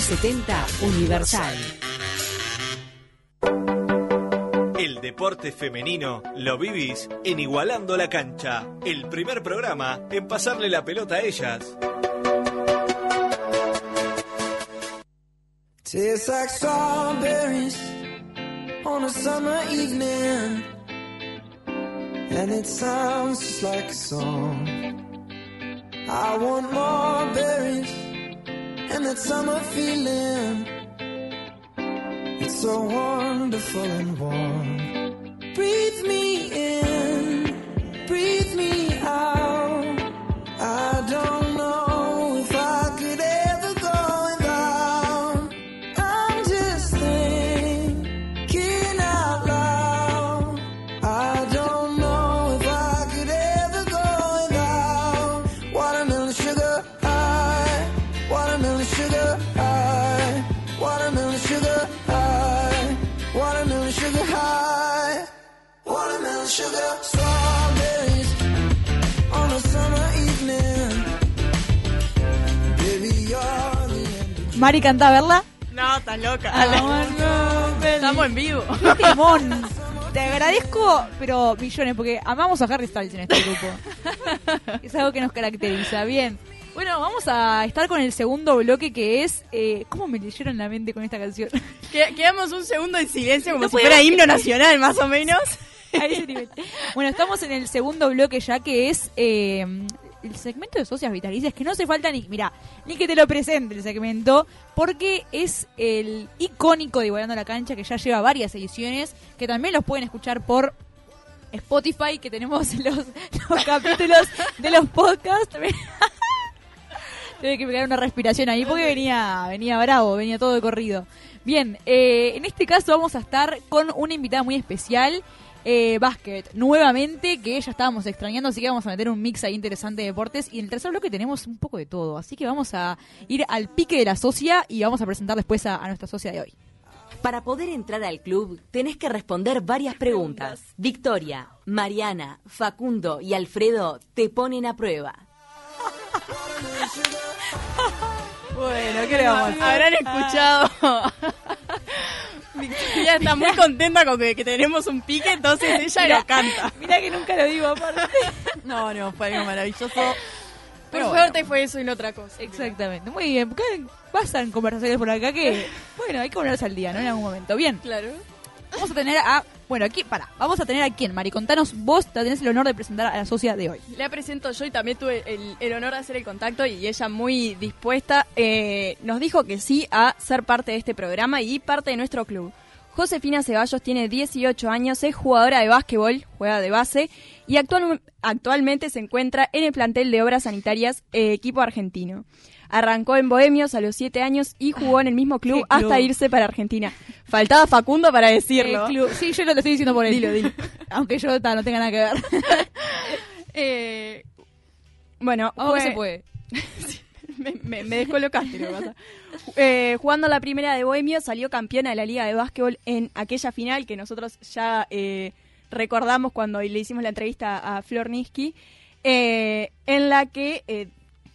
70 Universal. El deporte femenino lo vivís en Igualando la Cancha, el primer programa en pasarle la pelota a ellas. Tastes like strawberries on a summer evening, and it sounds just like a song. I want more berries and that summer feeling. It's so wonderful and warm. Breathe me Mari canta, ¿verdad? No, tan loca. Ah, Estamos en vivo. ¡Qué temón! Te agradezco, pero millones, porque amamos a Harry Styles en este grupo. es algo que nos caracteriza. Bien. Bueno, vamos a estar con el segundo bloque que es... Eh, ¿Cómo me leyeron la mente con esta canción? Que- Quedamos un segundo en silencio como No si fuera himno nacional, más o menos. A ese nivel. Bueno, estamos en el segundo bloque ya que es eh, el segmento de socias vitalicias, que no hace falta ni, mira, ni que te lo presente el segmento, porque es el icónico de Igualando la Cancha, que ya lleva varias ediciones, que también los pueden escuchar por Spotify, que tenemos los, los capítulos de los podcasts. Tuve que pegar una respiración ahí porque venía, venía bravo, venía todo de corrido. Bien, eh, en este caso vamos a estar con una invitada muy especial, eh, Básquet, nuevamente, que ya estábamos extrañando, así que vamos a meter un mix ahí interesante de deportes. Y en el tercer bloque tenemos un poco de todo, así que vamos a ir al pique de la socia y vamos a presentar después a, a nuestra socia de hoy. Para poder entrar al club tenés que responder varias preguntas. Victoria, Mariana, Facundo y Alfredo te ponen a prueba. Bueno, ¿qué le vamos a hacer? Habrán escuchado. Victoria está muy contenta con que, que tenemos un pique, entonces ella Mira, lo canta. Mira que nunca lo digo aparte. No, no, fue algo maravilloso. Por Pero suerte fue eso y no otra cosa. Exactamente, muy bien. porque Pasan conversaciones por acá que, bueno, hay que ponerse al día, ¿no? En algún momento. Bien. Claro. Vamos a tener a. Bueno, aquí, para. Vamos a tener a quién, Mari. Contanos, vos te tenés el honor de presentar a la socia de hoy. La presento yo y también tuve el, el honor de hacer el contacto y ella muy dispuesta eh, nos dijo que sí a ser parte de este programa y parte de nuestro club. Josefina Ceballos tiene 18 años, es jugadora de básquetbol, juega de base y actual- actualmente se encuentra en el plantel de obras sanitarias eh, equipo argentino. Arrancó en Bohemios a los 7 años y jugó en el mismo club hasta irse para Argentina. Faltaba Facundo para decirlo. Sí, yo lo estoy diciendo por él. Dilo, dilo. Aunque yo ta, no tenga nada que ver. Eh, bueno, fue- se puede. me, me- me descolocaste, lo que pasa. Eh, jugando la primera de Bohemio, salió campeona de la Liga de Básquetbol en aquella final que nosotros ya eh, recordamos cuando le hicimos la entrevista a Flor Niski, eh, en la que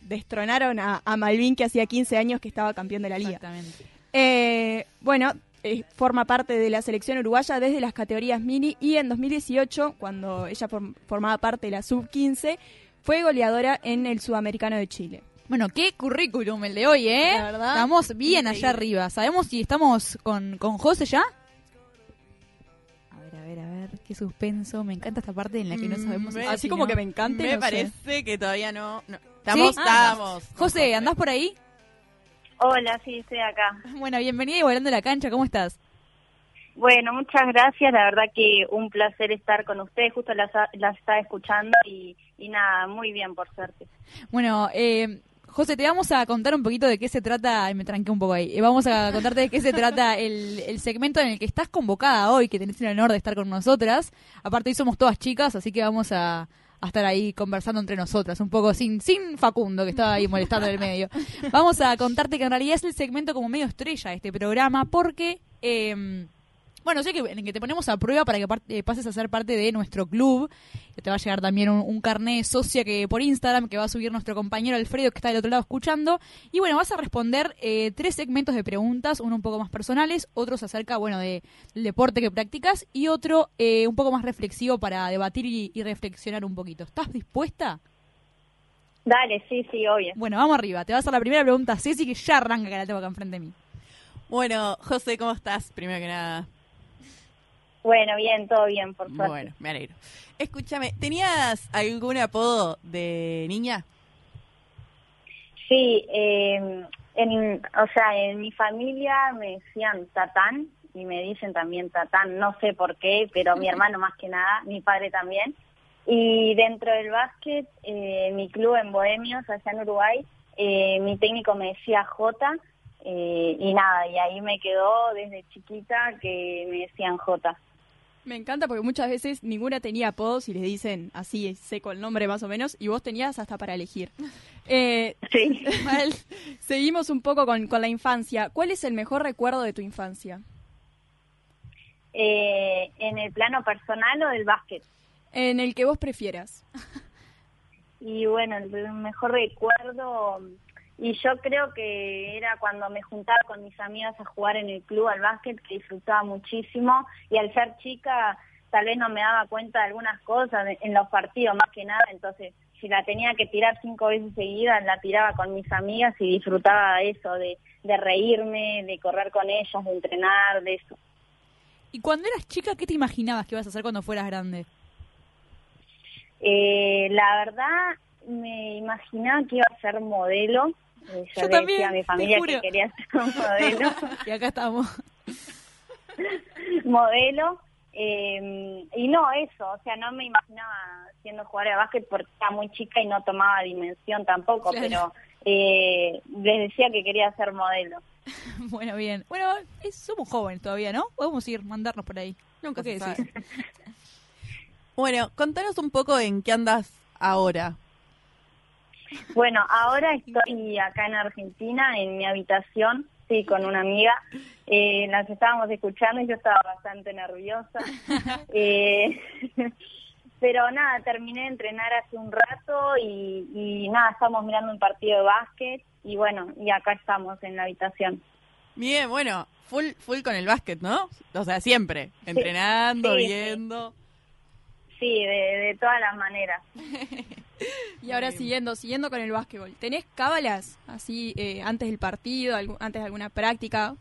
destronaron a, a Malvin, que hacía 15 años que estaba campeón de la Liga. Exactamente. Eh, bueno, eh, forma parte de la selección uruguaya desde las categorías mini y en 2018, cuando ella form- formaba parte de la sub-15, fue goleadora en el Sudamericano de Chile. Bueno, qué currículum el de hoy, ¿eh? La verdad, estamos bien allá arriba. ¿Sabemos si estamos con, con José ya? A ver, a ver, a ver. Qué suspenso. Me encanta esta parte en la que no sabemos Mm, sí, así como no. que me encante. Me no sé. parece que todavía no. no. Estamos, ¿Sí? estamos. José, ¿andás por ahí? Hola, sí, estoy acá. Bueno, bienvenida y volando la cancha. ¿Cómo estás? Bueno, muchas gracias. La verdad que un placer estar con ustedes. Justo las, las estaba escuchando y, y nada, muy bien, por suerte. Bueno, eh, José, te vamos a contar un poquito de qué se trata, ay, me tranqué un poco ahí, Eh, vamos a contarte de qué se trata el, el segmento en el que estás convocada hoy, que tenés el honor de estar con nosotras. Aparte, hoy somos todas chicas, así que vamos a, a estar ahí conversando entre nosotras, un poco sin, sin Facundo, que estaba ahí molestando en el medio. Vamos a contarte que en realidad es el segmento como medio estrella de este programa, porque... eh, Bueno, sé que en el que te ponemos a prueba para que eh, pases a ser parte de nuestro club. Te va a llegar también un, un carné socia que por Instagram que va a subir nuestro compañero Alfredo que está del otro lado escuchando. Y bueno, vas a responder eh, tres segmentos de preguntas, uno un poco más personales, otros acerca, bueno, de, del deporte que practicas y otro eh, un poco más reflexivo para debatir y, y reflexionar un poquito. ¿Estás dispuesta? Dale, sí, sí, obvio. Bueno, vamos arriba. Te vas a la primera pregunta, Ceci, que ya arranca que la tengo acá enfrente de mí. Bueno, José, ¿cómo estás? Primero que nada. Bueno, bien, todo bien, por suerte. Bueno, me alegro. Escúchame, ¿tenías algún apodo de niña? Sí, eh, en, o sea, en mi familia me decían Tatán y me dicen también Tatán, no sé por qué, pero mi hermano más que nada, mi padre también. Y dentro del básquet, eh, mi club en Bohemios, allá en Uruguay, eh, mi técnico me decía J eh, y nada, y ahí me quedó desde chiquita que me decían J. Me encanta porque muchas veces ninguna tenía apodos y les dicen así, seco el nombre más o menos, y vos tenías hasta para elegir. Eh, Sí. Mal. Seguimos un poco con, con la infancia. ¿Cuál es el mejor recuerdo de tu infancia? Eh, ¿En el plano personal o del básquet? En el que vos prefieras. Y bueno, el mejor recuerdo, y yo creo que era cuando me juntaba con mis amigas a jugar en el club al básquet, que disfrutaba muchísimo, y al ser chica tal vez no me daba cuenta de algunas cosas en los partidos más que nada, entonces si la tenía que tirar cinco veces seguidas, la tiraba con mis amigas y disfrutaba eso, de, de reírme, de correr con ellas, de entrenar, de eso. Y cuando eras chica, ¿qué te imaginabas que ibas a hacer cuando fueras grande? Eh, la verdad, me imaginaba que iba a ser modelo. Yo yo, le también, decía a mi familia que quería ser un modelo. Y acá estamos. modelo. eh, y no eso, o sea, no me imaginaba siendo jugadora de básquet porque era muy chica y no tomaba dimensión tampoco, Claro. pero eh, les decía que quería ser modelo. Bueno, bien. Bueno, es- somos jóvenes todavía, ¿no? Podemos ir, mandarnos por ahí. Nunca ¿Qué se decís? sabe. Bueno, contanos un poco en qué andas ahora. Bueno, ahora estoy acá en Argentina, en mi habitación, sí, con una amiga. Eh, las estábamos escuchando y yo estaba bastante nerviosa. Eh, pero nada, terminé de entrenar hace un rato y, y nada, estamos mirando un partido de básquet y bueno, y acá estamos en la habitación. Bien, bueno, full, full con el básquet, ¿no? O sea, siempre, entrenando, Sí, sí. viendo. Sí, de, de todas las maneras. Y ahora siguiendo, siguiendo con el básquetbol. ¿Tenés cábalas así eh, antes del partido, antes de alguna práctica?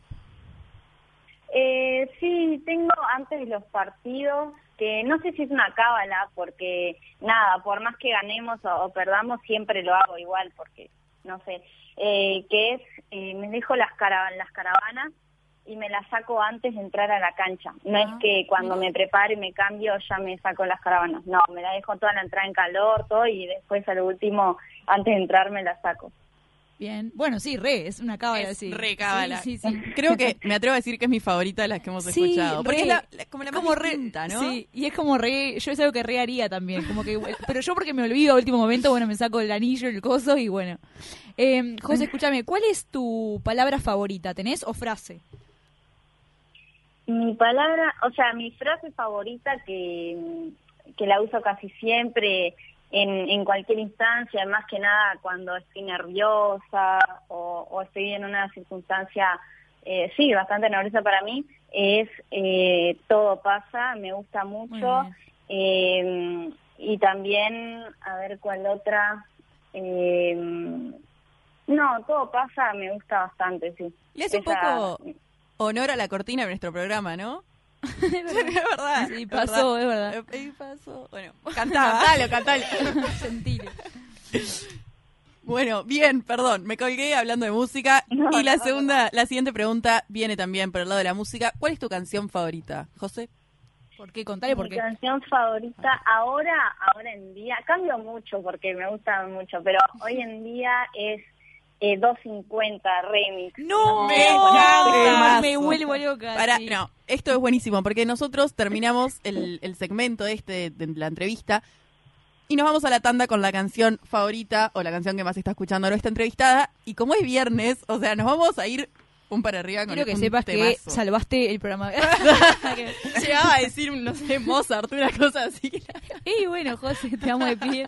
Eh, sí, tengo antes de los partidos, que no sé si es una cábala, porque nada, por más que ganemos o, o perdamos, siempre lo hago igual, porque no sé, eh, que es, eh, me dejo las, las caravanas y me las saco antes de entrar a la cancha. No es que cuando me preparo y me cambio ya me saco las caravanas, no, me la dejo toda la entrada en calor, todo, y después al último, antes de entrar, me la saco. Bien. Bueno, sí, re, es una cábala, Es sí. re cábala. Sí, sí, sí. Creo que me atrevo a decir que es mi favorita de las que hemos Sí, escuchado. Porque re. es la- la- como la más Como re- distinta, ¿no? Sí, y es como re, yo es algo que re haría también, como que, pero yo porque me olvido a último momento, bueno, me saco el anillo, el coso y bueno. Eh, José, escúchame, ¿cuál es tu palabra favorita? ¿Tenés o frase? Mi palabra, o sea, mi frase favorita que, que la uso casi siempre en, en cualquier instancia, más que nada cuando estoy nerviosa o, o estoy en una circunstancia, eh, sí, bastante nerviosa para mí, es eh, todo pasa, me gusta mucho. Eh, y también, a ver cuál otra. Eh, no, todo pasa, me gusta bastante, sí. Le hace un Esa- poco honor a la cortina de nuestro programa, ¿no? es verdad. Sí, es pasó, es verdad. Eh, eh, pasó. Bueno, cantaba. Cantalo, cantalo. Sentile. Bueno, bien, perdón, me colgué hablando de música. No, y la no, segunda, la siguiente pregunta viene también por el lado de la música. ¿Cuál es tu canción favorita, José? ¿Por qué? Contale por Mi qué. canción favorita ahora, ahora en día, cambio mucho porque me gusta mucho, pero hoy en día es eh, 250 remix. No, Me sé, encanta. me vuelvo loca. Para, sí. no, esto es buenísimo porque nosotros terminamos el, el segmento este de la entrevista y nos vamos a la tanda con la canción favorita o la canción que más está escuchando nuestra entrevistada. Y como es viernes, o sea, nos vamos a ir Un para arriba con Quiero que un sepas que salvaste el programa. Llegaba a decir, no sé, Mozart, una cosa así. y bueno, José, te amo de pie.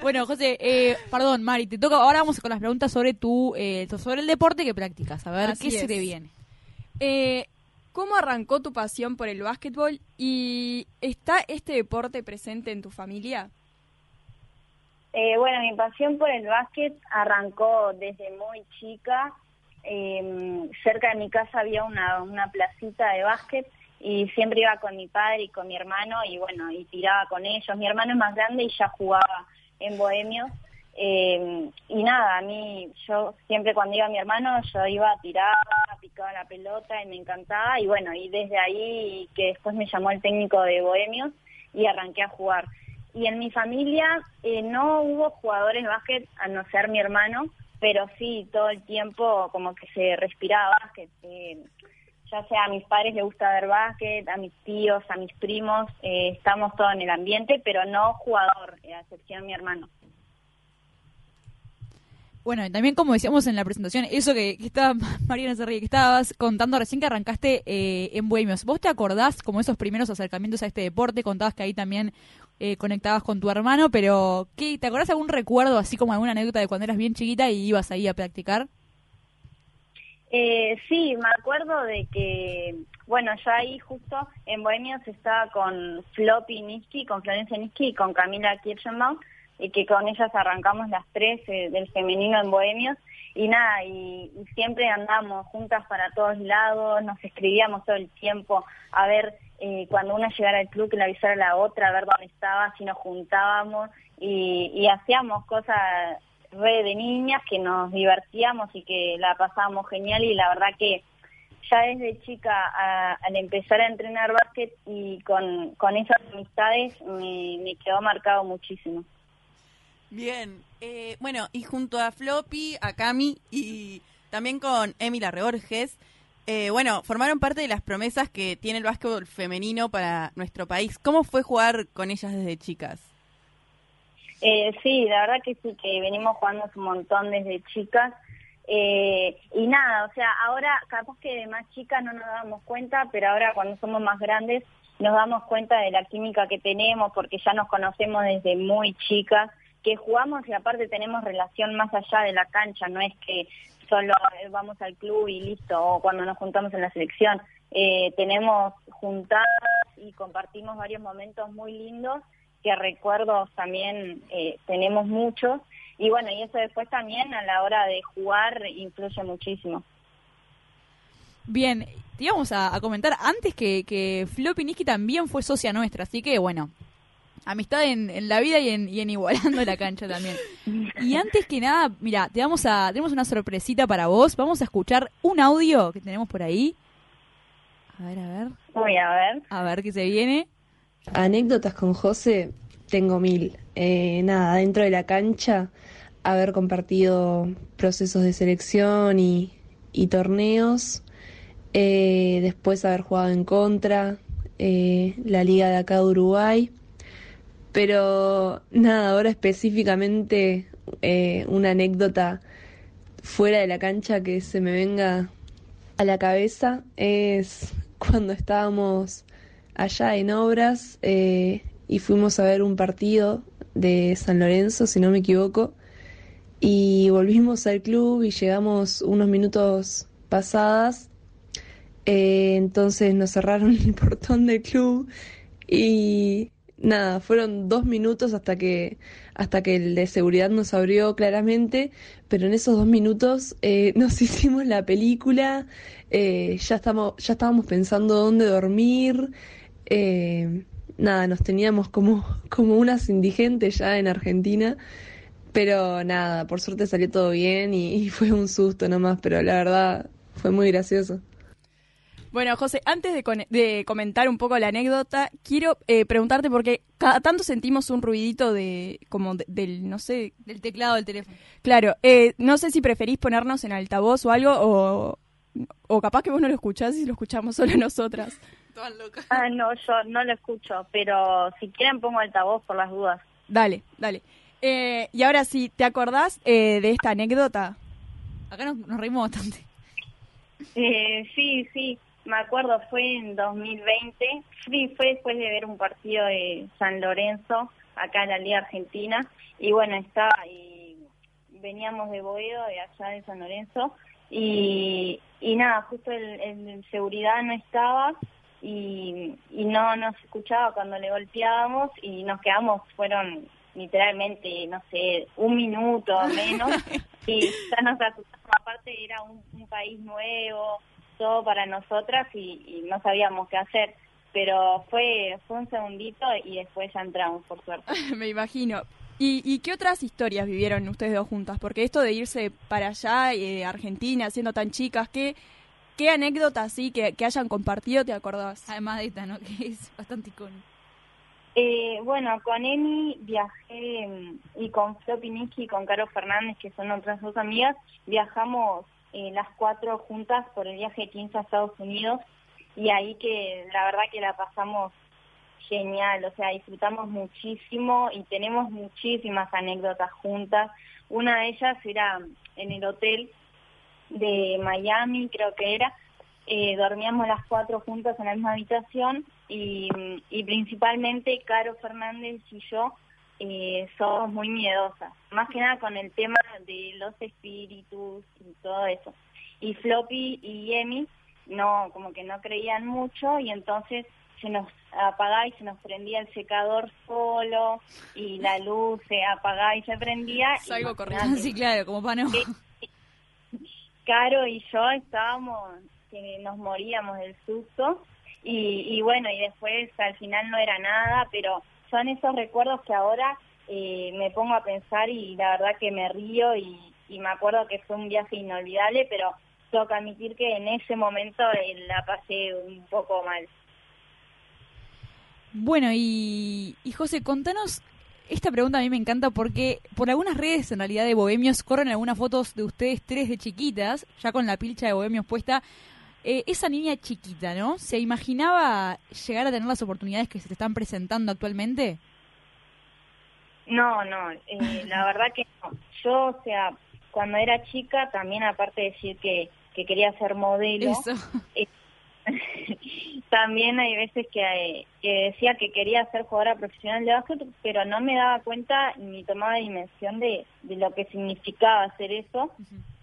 Bueno, José, eh, perdón, Mari, te toca. Ahora vamos con las preguntas sobre tu, eh, sobre el deporte que practicas. A ver, Así ¿qué se te viene? Eh, ¿Cómo arrancó tu pasión por el básquetbol y está este deporte presente en tu familia? Eh, bueno, mi pasión por el básquet arrancó desde muy chica. Eh, cerca de mi casa había una, una placita de básquet y siempre iba con mi padre y con mi hermano y bueno, y tiraba con ellos. Mi hermano es más grande y ya jugaba en Bohemios. Eh, y nada, a mí, yo siempre cuando iba mi hermano, yo iba a tirar, picaba la pelota y me encantaba. Y bueno, y desde ahí que después me llamó el técnico de Bohemios y arranqué a jugar. Y en mi familia eh, no hubo jugadores de básquet, a no ser mi hermano, pero sí todo el tiempo como que se respiraba básquet. Eh, ya sea a mis padres les gusta ver básquet, a mis tíos, a mis primos, eh, estamos todos en el ambiente, pero no jugador, eh, a excepción de mi hermano. Bueno, y también como decíamos en la presentación, eso que, que estaba, Mariana se que estabas contando recién que arrancaste eh, en Bohemios. ¿Vos te acordás como esos primeros acercamientos a este deporte? Contabas que ahí también eh, conectabas con tu hermano, pero ¿qué, ¿te acordás algún recuerdo, así como alguna anécdota de cuando eras bien chiquita y ibas ahí a practicar? Eh, sí, me acuerdo de que, bueno, yo ahí justo en Bohemios estaba con Floppy Niski, con Florencia Niski y con Camila Kirchenbaum, y que con ellas arrancamos las tres eh, del femenino en Bohemios. Y nada, y, siempre andábamos juntas para todos lados, nos escribíamos todo el tiempo a ver eh, cuando una llegara al club que le avisara a la otra, a ver dónde estaba, si nos juntábamos y, hacíamos cosas re de niñas que nos divertíamos y que la pasábamos genial y la verdad que ya desde chica a- al empezar a entrenar básquet y con, con esas amistades me, quedó marcado muchísimo. Bien, eh, bueno, y junto a Floppy, a Cami y también con Emila Reborges, eh, bueno, formaron parte de las promesas que tiene el básquetbol femenino para nuestro país. ¿Cómo fue jugar con ellas desde chicas? Eh, sí, la verdad que sí, que venimos jugando un montón desde chicas. Eh, y nada, o sea, ahora capaz que de más chicas no nos damos cuenta, pero ahora cuando somos más grandes nos damos cuenta de la química que tenemos porque ya nos conocemos desde muy chicas, que jugamos y aparte tenemos relación más allá de la cancha, no es que solo eh, vamos al club y listo, o cuando nos juntamos en la selección. Eh, tenemos juntadas y compartimos varios momentos muy lindos que recuerdos también eh, tenemos muchos y bueno, y eso después también a la hora de jugar influye muchísimo. Bien, te íbamos a, a comentar antes que, que Floppy Niski también fue socia nuestra, así que bueno, amistad en, en la vida y en, y en igualando la cancha también. Y antes que nada, mira, te vamos a, tenemos una sorpresita para vos, vamos a escuchar un audio que tenemos por ahí. A ver, a ver, Voy a ver. a ver qué se viene. Anécdotas con José, tengo mil. Eh, nada, dentro de la cancha, haber compartido procesos de selección y, y torneos. Eh, después haber jugado en contra, eh, la liga de acá de Uruguay. Pero nada, ahora específicamente eh, una anécdota fuera de la cancha que se me venga a la cabeza es cuando estábamos allá en obras eh, y fuimos a ver un partido de San Lorenzo, si no me equivoco, y volvimos al club y llegamos unos minutos pasadas, eh, entonces nos cerraron el portón del club y nada, fueron dos minutos hasta que hasta que el de seguridad nos abrió claramente, pero en esos dos minutos eh, nos hicimos la película, eh, ya estamos, ya estábamos pensando dónde dormir, eh, nada, nos teníamos como, como unas indigentes ya en Argentina, pero nada, por suerte salió todo bien y, y fue un susto nomás, pero la verdad fue muy gracioso. Bueno, José, antes de, con- de comentar un poco la anécdota, quiero eh, preguntarte porque cada tanto sentimos un ruidito de, como de- del, no sé, Del teclado del teléfono. claro, eh, no sé si preferís ponernos en altavoz o algo, o, o capaz que vos no lo escuchás y lo escuchamos solo nosotras. Todas locas. Ah, no, yo no lo escucho, pero si quieren pongo altavoz por las dudas. Dale, dale. Eh, y ahora sí, ¿te acordás eh, de esta anécdota? Acá nos, nos reímos bastante. Eh, sí, sí, me acuerdo, fue en 2020, sí, fue después de ver un partido de San Lorenzo, acá en la Liga Argentina, y bueno, estaba, y veníamos de Boedo, de allá de San Lorenzo, y, y nada, justo el, el seguridad no estaba, y, y no nos escuchaba cuando le golpeábamos, y nos quedamos, fueron literalmente, no sé, un minuto o menos, y ya nos asustamos, aparte era un, un país nuevo, todo para nosotras y, y no sabíamos qué hacer. Pero fue, fue un segundito y después ya entramos, por suerte. Me imagino. ¿Y, ¿Y qué otras historias vivieron ustedes dos juntas? Porque esto de irse para allá, eh, Argentina, siendo tan chicas, ¿qué, qué anécdotas sí que, que hayan compartido te acordás? Además de esta, ¿no? Que es bastante icónica. Eh, bueno, con Emi viajé mm, y con Floppy Nicky y con Caro Fernández, que son otras dos amigas, viajamos eh, las cuatro juntas por el viaje 15 a Estados Unidos y ahí que la verdad que la pasamos genial, o sea, disfrutamos muchísimo y tenemos muchísimas anécdotas juntas. Una de ellas era en el hotel de Miami, creo que era, eh, dormíamos las cuatro juntas en la misma habitación y, y principalmente Caro Fernández y yo eh, somos muy miedosas, más que nada con el tema de los espíritus y todo eso. Y Floppy y Emi no, como que no creían mucho y entonces se nos apagaba y se nos prendía el secador solo y la luz se apagaba y se prendía. Salgo corriendo. Sí, claro, como para no. Caro y yo estábamos que nos moríamos del susto y, y bueno, y después al final no era nada, pero son esos recuerdos que ahora eh, me pongo a pensar y la verdad que me río y, me acuerdo que fue un viaje inolvidable, pero tengo que admitir que en ese momento eh, la pasé un poco mal. Bueno, y, y José, contanos, esta pregunta a mí me encanta porque por algunas redes en realidad de Bohemios corren algunas fotos de ustedes tres de chiquitas, ya con la pilcha de Bohemios puesta. Eh, esa niña chiquita, ¿no? ¿Se imaginaba llegar a tener las oportunidades que se te están presentando actualmente? No, no, eh, la verdad que no. Yo, o sea, cuando era chica, también aparte de decir que, que quería ser modelo, eh, también hay veces que, eh, que decía que quería ser jugadora profesional de básquet, pero no me daba cuenta ni tomaba dimensión de, de lo que significaba hacer eso.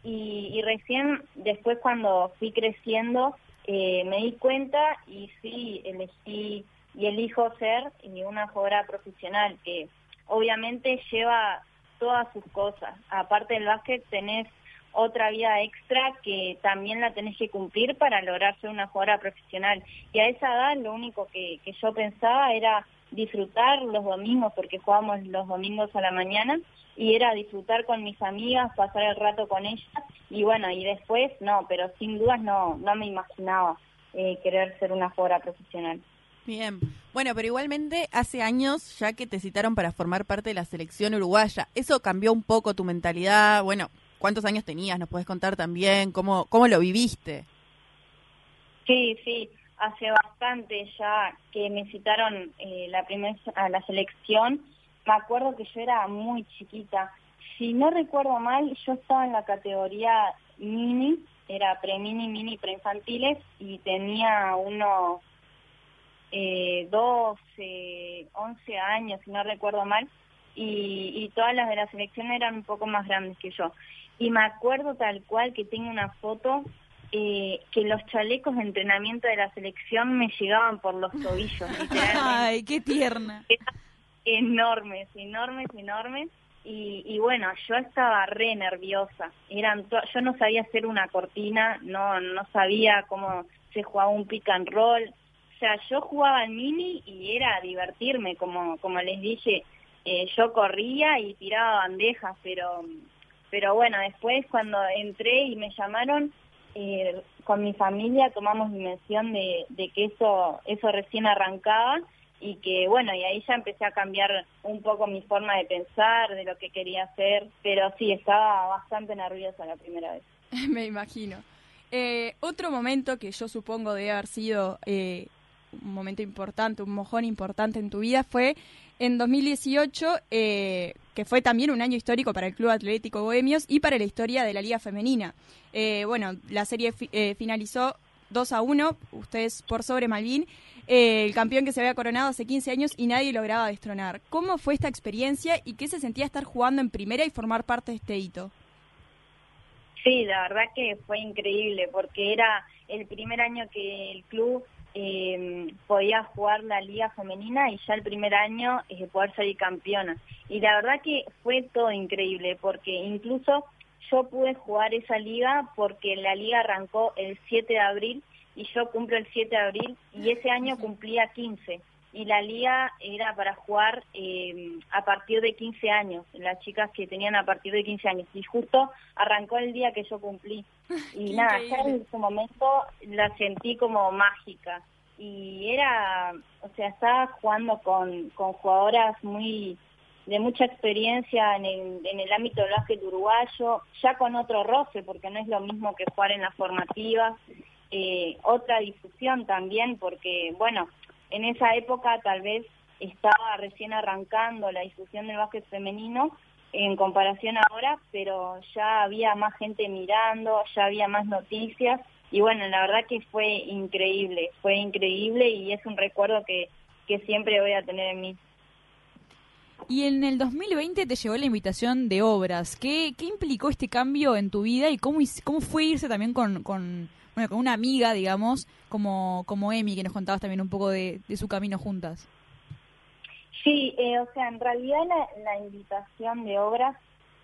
Y, y recién después cuando fui creciendo eh, me di cuenta y sí elegí y elijo ser una jugadora profesional que obviamente lleva todas sus cosas. Aparte del básquet tenés otra vida extra que también la tenés que cumplir para lograr ser una jugadora profesional. Y a esa edad lo único que yo pensaba era disfrutar los domingos, porque jugábamos los domingos a la mañana, y era disfrutar con mis amigas, pasar el rato con ellas, y bueno, y después no, pero sin dudas no, no me imaginaba eh, querer ser una jugadora profesional. Bien. Bueno, pero igualmente hace años ya que te citaron para formar parte de la selección uruguaya. ¿Eso cambió un poco tu mentalidad? Bueno, ¿cuántos años tenías? ¿Nos puedes contar también cómo, cómo lo viviste? Sí, sí, hace bastante ya que me citaron eh, la primer, a la selección. Me acuerdo que yo era muy chiquita. Si no recuerdo mal, yo estaba en la categoría mini, era pre-mini, mini, preinfantiles, y tenía unos eh, 12, 11 años, si no recuerdo mal, y, y todas las de la selección eran un poco más grandes que yo. Y me acuerdo tal cual que tengo una foto eh, que los chalecos de entrenamiento de la selección me llegaban por los tobillos. Ay, qué tierna. enormes, enormes, enormes. Y, y bueno, yo estaba re nerviosa. Eran yo no sabía hacer una cortina, no, no sabía cómo se jugaba un pick and roll. O sea, yo jugaba al mini y era divertirme, como, como les dije, eh, yo corría y tiraba bandejas, pero, pero bueno, después cuando entré y me llamaron, eh, con mi familia tomamos dimensión de, de que eso, eso recién arrancaba y que bueno, y ahí ya empecé a cambiar un poco mi forma de pensar, de lo que quería hacer, pero sí, estaba bastante nerviosa la primera vez. Me imagino. Eh, otro momento que yo supongo debe haber sido eh, un momento importante, un mojón importante en tu vida fue en 2018 eh, que fue también un año histórico para el Club Atlético Bohemios y para la historia de la Liga Femenina. Eh, bueno, la serie fi- eh, finalizó 2 a 1, ustedes por sobre Malvin, eh, el campeón que se había coronado hace 15 años y nadie lograba destronar. ¿Cómo fue esta experiencia y qué se sentía estar jugando en primera y formar parte de este hito? Sí, la verdad que fue increíble porque era el primer año que el club eh, podía jugar la liga femenina y ya el primer año eh, poder salir campeona. Y la verdad que fue todo increíble porque incluso yo pude jugar esa liga porque la liga arrancó el 7 de abril y yo cumplo el 7 de abril y ese año cumplía 15 y la liga era para jugar eh, a partir de 15 años, las chicas que tenían a partir de 15 años y justo arrancó el día que yo cumplí. Y nada, ya en ese momento la sentí como mágica. Y era, o sea, estaba jugando con, con jugadoras muy de mucha experiencia en el, en el ámbito del básquet uruguayo, ya con otro roce, porque no es lo mismo que jugar en las formativas, eh, otra difusión también, porque, bueno, en esa época tal vez estaba recién arrancando la difusión del básquet femenino en comparación ahora, pero ya había más gente mirando, ya había más noticias y bueno, la verdad que fue increíble, fue increíble y es un recuerdo que, que siempre voy a tener en mí. Y en el 2020 te llegó la invitación de obras. ¿Qué, qué implicó este cambio en tu vida y cómo, cómo fue irse también con, con, bueno, con una amiga, digamos, como, como Emi, que nos contabas también un poco de, de su camino juntas? Sí, eh, o sea, en realidad la, la invitación de obras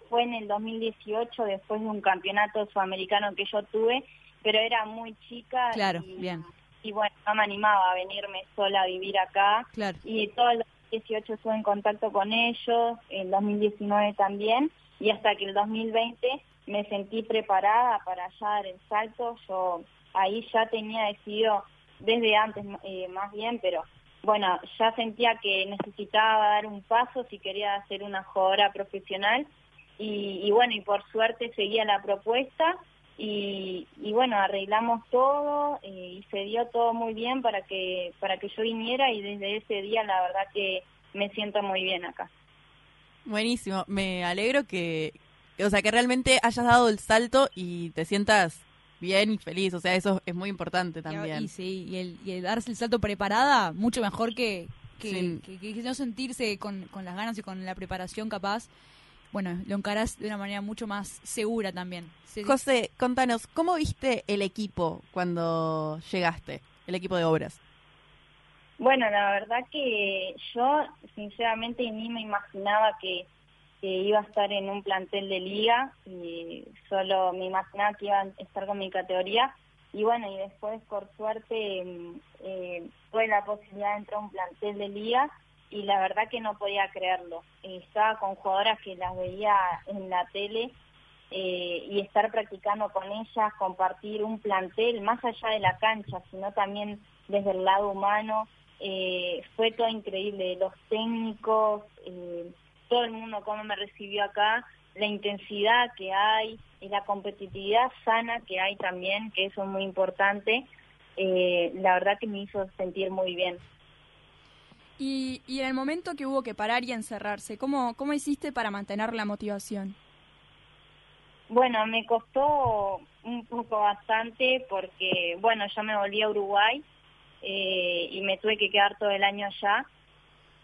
fue en el 2018 después de un campeonato sudamericano que yo tuve, pero era muy chica Claro, y, bien. y bueno, no me animaba a venirme sola a vivir acá Claro. y todo el 2018 estuve en contacto con ellos, el 2019 también y hasta que el 2020 me sentí preparada para ya dar el salto, yo ahí ya tenía decidido desde antes eh, más bien, pero bueno, ya sentía que necesitaba dar un paso si quería ser una jugadora profesional. Y, y bueno, y por suerte seguía la propuesta y, y bueno, arreglamos todo eh, y se dio todo muy bien para que para que yo viniera y desde ese día la verdad que me siento muy bien acá. Buenísimo, me alegro que, o sea, que realmente hayas dado el salto y te sientas bien y feliz, o sea, eso es muy importante también. Y, sí, y el, y el darse el salto preparada, mucho mejor que, que, Sí. que- que no sentirse con, con las ganas y con la preparación capaz. Bueno, lo encarás de una manera mucho más segura también. José, contanos, ¿cómo viste el equipo cuando llegaste, el equipo de obras? Bueno, la verdad que yo sinceramente ni me imaginaba que, que iba a estar en un plantel de liga y solo me imaginaba que iba a estar con mi categoría y bueno, y después por suerte eh, tuve la posibilidad de entrar a un plantel de liga y la verdad que no podía creerlo. Estaba con jugadoras que las veía en la tele eh, y estar practicando con ellas, compartir un plantel más allá de la cancha, sino también desde el lado humano. Eh, fue todo increíble, los técnicos, eh, todo el mundo cómo me recibió acá, la intensidad que hay y la competitividad sana que hay también, que eso es muy importante, eh, la verdad que me hizo sentir muy bien. Y, y en el momento que hubo que parar y encerrarse, ¿cómo, cómo hiciste para mantener la motivación? Bueno, me costó un poco bastante porque, bueno, yo me volví a Uruguay eh, y me tuve que quedar todo el año allá,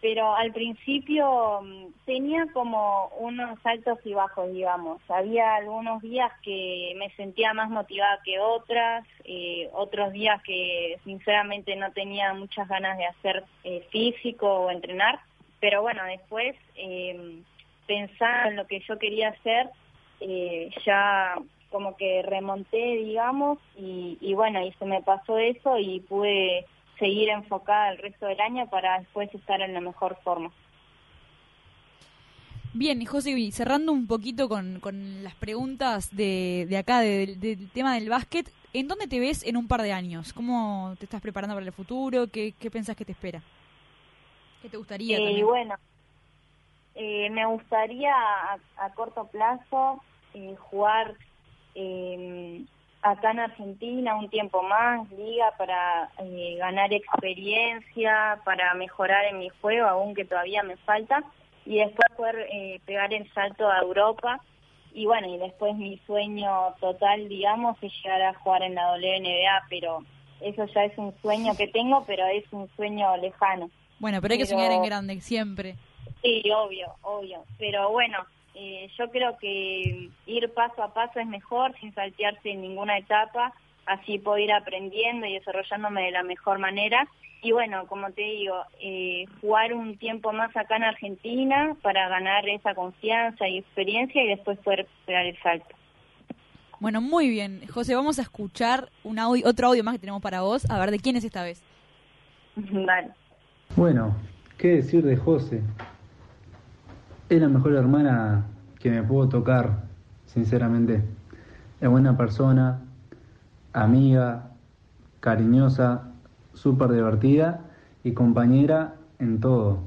pero al principio mm, tenía como unos altos y bajos, digamos. Había algunos días que me sentía más motivada que otras, eh, otros días que sinceramente no tenía muchas ganas de hacer eh, físico o entrenar, pero bueno, después eh, en lo que yo quería hacer, eh, ya como que remonté, digamos, y, y bueno, y se me pasó eso y pude seguir enfocada el resto del año para después estar en la mejor forma. Bien, y José, y cerrando un poquito con, con las preguntas de, de acá, de- del tema del básquet, ¿en dónde te ves en un par de años? ¿Cómo te estás preparando para el futuro? ¿Qué, qué pensás que te espera? ¿Qué te gustaría Eh, bueno, eh, me gustaría a, a corto plazo eh, jugar eh, acá en Argentina un tiempo más, liga, para eh, ganar experiencia, para mejorar en mi juego, aunque todavía me falta. y después poder eh, pegar el salto a Europa. Y bueno, y después mi sueño total, digamos, es llegar a jugar en la WNBA, pero eso ya es un sueño que tengo, pero es un sueño lejano. Bueno, pero hay que Pero- soñar en grande, siempre. Sí, obvio, obvio. Pero bueno, eh, yo creo que ir paso a paso es mejor, sin saltearse en ninguna etapa. Así puedo ir aprendiendo y desarrollándome de la mejor manera. Y bueno, como te digo, eh, jugar un tiempo más acá en Argentina para ganar esa confianza y experiencia y después poder pegar el salto. Bueno, muy bien. José, vamos a escuchar un audio, otro audio más que tenemos para vos. A ver, ¿de quién es esta vez? Vale. Bueno, ¿qué decir de José? Es la mejor hermana que me pudo tocar, sinceramente. Es buena persona, amiga, cariñosa, súper divertida y compañera en todo.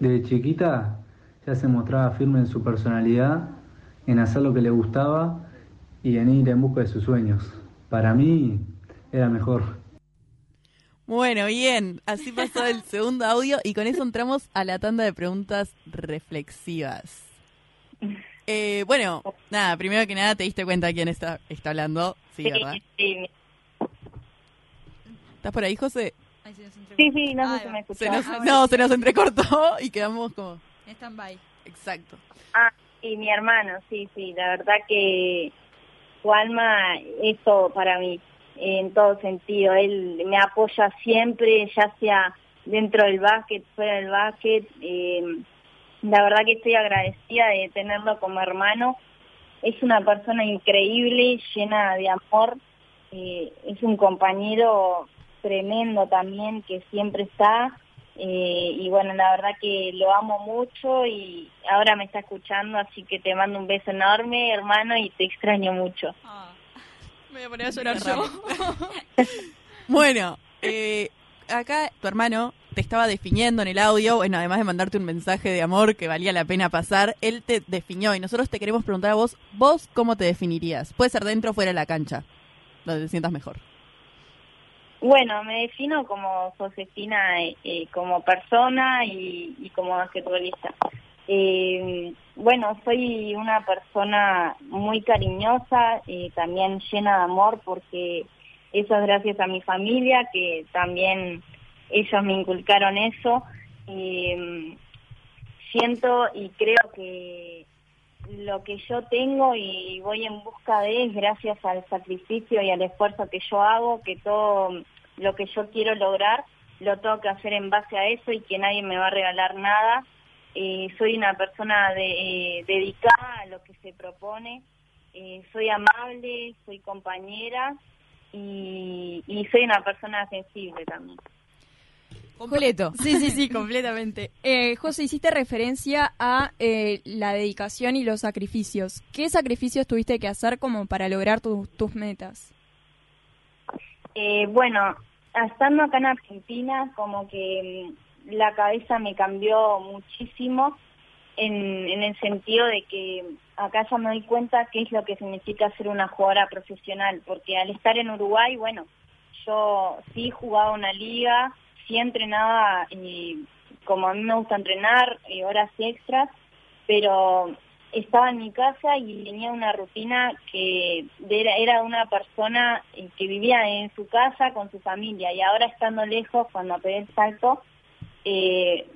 Desde chiquita ya se mostraba firme en su personalidad, en hacer lo que le gustaba y en ir en busca de sus sueños. Para mí era mejor. Bueno, bien, así pasó el segundo audio y con eso entramos a la tanda de preguntas reflexivas. Eh, bueno, nada, primero que nada te diste cuenta quién está, está hablando, sí, ¿verdad? sí, ¿Estás por ahí, José? sí, sí, no sé si va. me Se nos, Ahora no, sí. se nos entrecortó y quedamos como... Stand-by. Exacto. Ah, y mi hermano, sí, sí, la verdad que Juanma es todo para mí, en todo sentido. Él me apoya siempre, ya sea dentro del básquet, fuera del básquet. eh, la verdad que estoy agradecida de tenerlo como hermano. Es una persona increíble, llena de amor. eh, es un compañero tremendo también que siempre está. Eh, y bueno, la verdad que lo amo mucho y ahora me está escuchando, así que te mando un beso enorme, hermano, y te extraño mucho. Me voy a poner a llorar yo. Bueno, eh, acá tu hermano te estaba definiendo en el audio, bueno, además de mandarte un mensaje de amor que valía la pena pasar, él te definió y nosotros te queremos preguntar a vos, vos cómo te definirías. Puede ser dentro o fuera de la cancha, donde te sientas mejor. Bueno, me defino como Josefina, eh, eh, como persona y, y como basquetbolista. Eh, bueno, soy una persona muy cariñosa, eh, también llena de amor porque eso es gracias a mi familia, que también ellos me inculcaron eso. Eh, siento y creo que lo que yo tengo y voy en busca de es gracias al sacrificio y al esfuerzo que yo hago, que todo lo que yo quiero lograr lo tengo que hacer en base a eso y que nadie me va a regalar nada. Eh, soy una persona de, eh, dedicada a lo que se propone, eh, soy amable, soy compañera y, y soy una persona sensible también. Completo. Sí, sí, sí, completamente. Eh, José, hiciste referencia a eh, la dedicación y los sacrificios. ¿Qué sacrificios tuviste que hacer como para lograr tu- tus metas? Eh, bueno, estando acá en Argentina, como que mm, la cabeza me cambió muchísimo en, en el sentido de que acá ya me doy cuenta qué es lo que significa ser una jugadora profesional, porque al estar en Uruguay, bueno, yo sí jugaba una liga, sí entrenaba eh, como a mí me gusta entrenar, eh, horas extras, pero estaba en mi casa y tenía una rutina que era, era una persona eh, que vivía en su casa con su familia y ahora estando lejos, cuando pegué el salto, eh,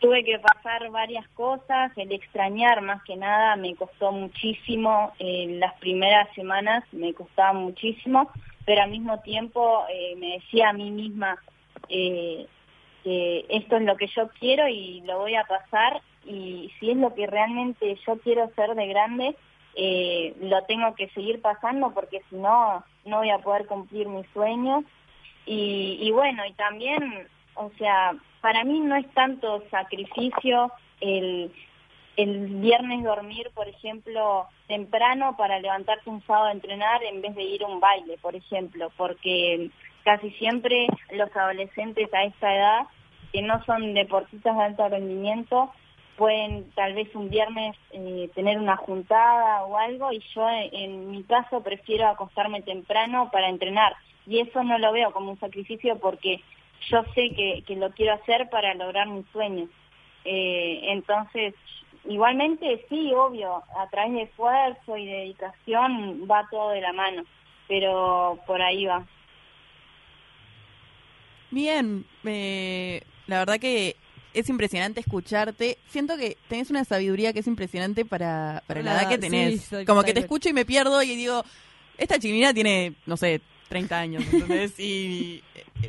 tuve que pasar varias cosas, el extrañar más que nada me costó muchísimo, en las primeras semanas me costaba muchísimo, pero al mismo tiempo eh, me decía a mí misma eh, que esto es lo que yo quiero y lo voy a pasar y si es lo que realmente yo quiero ser de grande, eh, lo tengo que seguir pasando porque si no, no voy a poder cumplir mis sueños. Y, y bueno, y también, o sea, para mí no es tanto sacrificio el, el viernes dormir, por ejemplo, temprano para levantarte un sábado a entrenar en vez de ir a un baile, por ejemplo, porque casi siempre los adolescentes a esta edad, que no son deportistas de alto rendimiento, pueden tal vez un viernes eh, tener una juntada o algo y yo en, en mi caso prefiero acostarme temprano para entrenar y eso no lo veo como un sacrificio porque yo sé que, que lo quiero hacer para lograr mis sueños. Eh, entonces, igualmente sí, obvio, a través de esfuerzo y dedicación va todo de la mano, pero por ahí va. Bien, eh, la verdad que es impresionante escucharte. Siento que tenés una sabiduría que es impresionante para, para la edad que tenés. Como que te escucho y me pierdo y digo, esta chiquilina tiene, no sé, 30 años, ¿entendés? y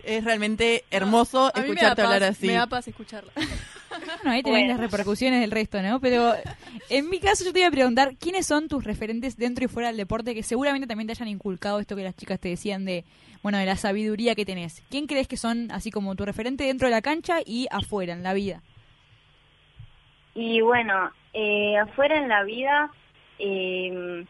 es realmente hermoso escucharte hablar paz, así. Me da paz escucharla. Bueno, ahí tenés Bueno. las repercusiones del resto, ¿no? Pero en mi caso yo te iba a preguntar, ¿quiénes son tus referentes dentro y fuera del deporte que seguramente también te hayan inculcado esto que las chicas te decían de, bueno, de la sabiduría que tenés? ¿Quién crees que son así como tu referente dentro de la cancha y afuera, en la vida? Y bueno, eh, afuera en la vida, eh,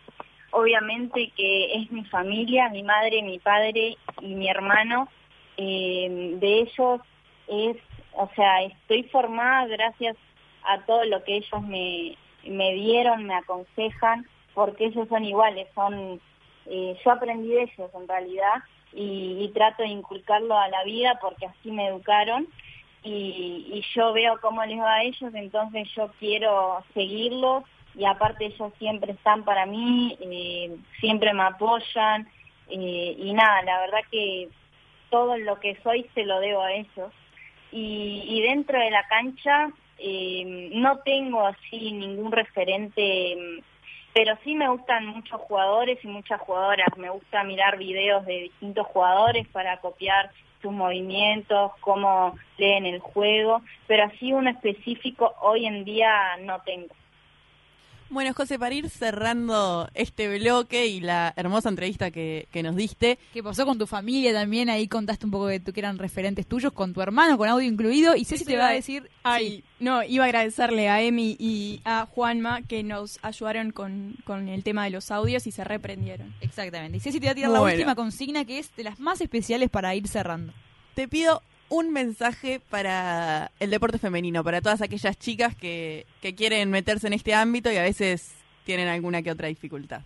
obviamente que es mi familia, mi madre, mi padre y mi hermano. Eh, de ellos es, o sea, estoy formada gracias a todo lo que ellos me, me dieron, me aconsejan, porque ellos son iguales, son, eh, yo aprendí de ellos en realidad y, trato de inculcarlo a la vida porque así me educaron y, y yo veo cómo les va a ellos, entonces yo quiero seguirlos y aparte ellos siempre están para mí, eh, siempre me apoyan eh, y nada, la verdad que todo lo que soy se lo debo a ellos. Y, y dentro de la cancha eh, no tengo así ningún referente, pero sí me gustan muchos jugadores y muchas jugadoras. Me gusta mirar videos de distintos jugadores para copiar sus movimientos, cómo leen el juego, pero así uno específico hoy en día no tengo. Bueno, José, para ir cerrando este bloque y la hermosa entrevista que, que nos diste, ¿Qué pasó con tu familia también? Ahí contaste un poco de tú que eran referentes tuyos, con tu hermano, con audio incluido. Y Ceci te va a decir... Ay, Sí. no, iba a agradecerle a Emi y a Juanma que nos ayudaron con, con el tema de los audios y se reprendieron. Exactamente. Y Ceci te va a tirar la última consigna que es de las más especiales para ir cerrando. te pido un mensaje para el deporte femenino, para todas aquellas chicas que, que quieren meterse en este ámbito y a veces tienen alguna que otra dificultad.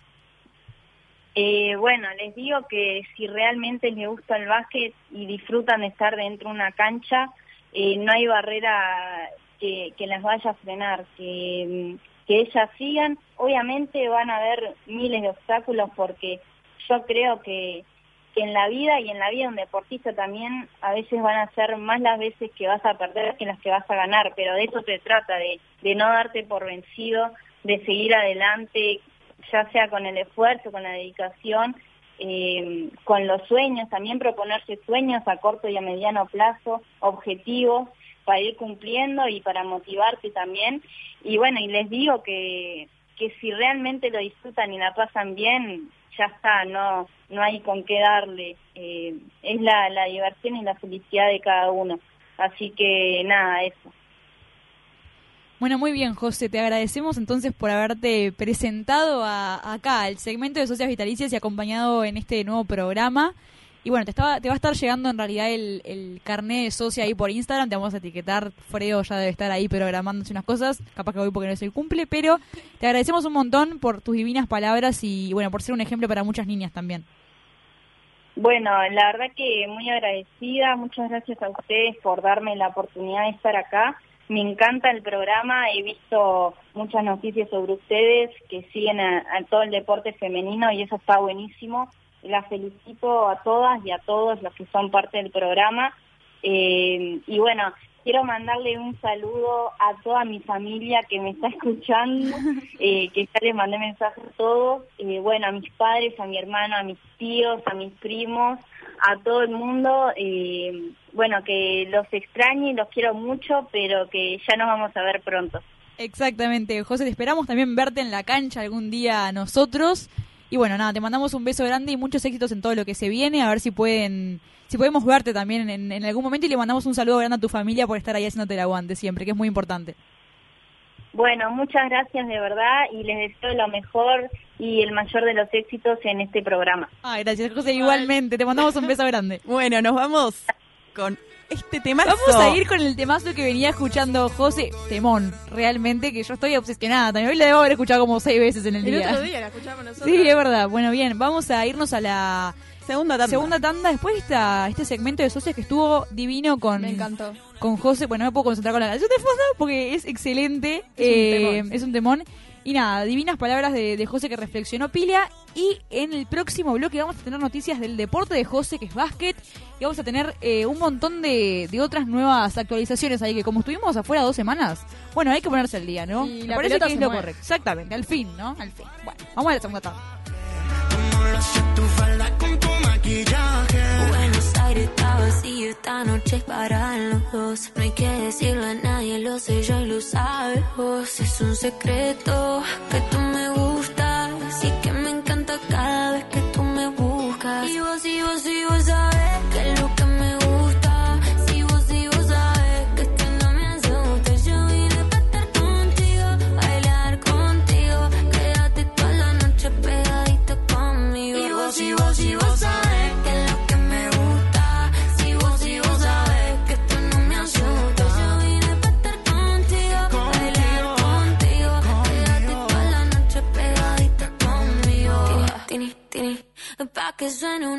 Eh, bueno, les digo que si realmente les gusta el básquet y disfrutan de estar dentro de una cancha, eh, no hay barrera que, que las vaya a frenar, que, que ellas sigan. Obviamente van a haber miles de obstáculos porque yo creo que en la vida y en la vida de un deportista también a veces van a ser más las veces que vas a perder que las que vas a ganar, pero de eso se trata, de, de no darte por vencido, de seguir adelante, ya sea con el esfuerzo, con la dedicación, eh, con los sueños, también proponerse sueños a corto y a mediano plazo, objetivos para ir cumpliendo y para motivarte también. Y bueno, y les digo que, que si realmente lo disfrutan y la pasan bien, ya está, no, no hay con qué darle. Eh, es la, la diversión y la felicidad de cada uno. Así que nada, eso. Bueno, muy bien, José. Te agradecemos entonces por haberte presentado a, acá al segmento de Socias Vitalicias y acompañado en este nuevo programa. Y bueno, te, estaba, te va a estar llegando en realidad el, carnet de socia ahí por Instagram. Te vamos a etiquetar. Freo ya debe estar ahí programándose unas cosas. Capaz que hoy porque no es el cumple. Pero te agradecemos un montón por tus divinas palabras y bueno, por ser un ejemplo para muchas niñas también. Bueno, la verdad que muy agradecida, muchas gracias a ustedes por darme la oportunidad de estar acá. Me encanta el programa, he visto muchas noticias sobre ustedes que siguen a, a todo el deporte femenino y eso está buenísimo. Las felicito a todas y a todos los que son parte del programa. Eh, y bueno, quiero mandarle un saludo a toda mi familia que me está escuchando, eh, que ya les mandé mensajes a todos, eh, bueno, a mis padres, a mi hermano, a mis tíos, a mis primos, a todo el mundo, eh, bueno, que los extrañe los quiero mucho, pero que ya nos vamos a ver pronto. Exactamente, José, te esperamos también verte en la cancha algún día nosotros. Y bueno, nada, te mandamos un beso grande y muchos éxitos en todo lo que se viene. A ver si pueden, si podemos verte también en, en algún momento y le mandamos un saludo grande a tu familia por estar ahí haciéndote el aguante siempre, que es muy importante. Bueno, muchas gracias de verdad y les deseo lo mejor y el mayor de los éxitos en este programa. Ay, gracias, José, igualmente. Te mandamos un beso grande. Bueno, nos vamos con este temazo. Vamos a ir con el temazo que venía escuchando José Temón, realmente, que yo estoy obsesionada. También hoy la debo haber escuchado como seis veces en el, El día. otro día la escuchamos nosotros. Sí, es verdad. Bueno, bien, vamos a irnos a la segunda tanda. Segunda tanda, después está este segmento de socios que estuvo divino con, Me encantó. con José. Bueno, no me puedo concentrar con la canción de fondo porque es excelente. Es un Eh, temón. es un temón. Y nada, divinas palabras de, de José que reflexionó Pilia. Y en el próximo bloque vamos a tener noticias del deporte de José, que es básquet. Y vamos a tener eh, un montón de, de otras nuevas actualizaciones ahí, que como estuvimos afuera dos semanas, bueno, hay que ponerse al día, ¿no? Y Me la parece que es lo correcto. Exactamente, al fin, ¿no? Al fin. Bueno, vamos a la segunda tanda. Buenos Aires está vacío, esta noche para los dos. No hay que decirlo a nadie, lo sé yo y lo sabes vos. Es un secreto que tú me gustas buscas. Y vos, y vos, y vos que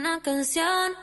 una canción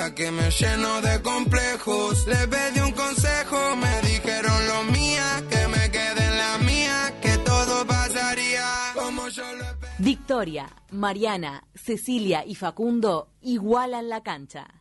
Linda que me lleno de complejos. Le pedí un consejo, me dijeron lo mía, que me quede en la mía, que todo pasaría como yo lo Victoria, Mariana, Cecilia y Facundo igualan la cancha.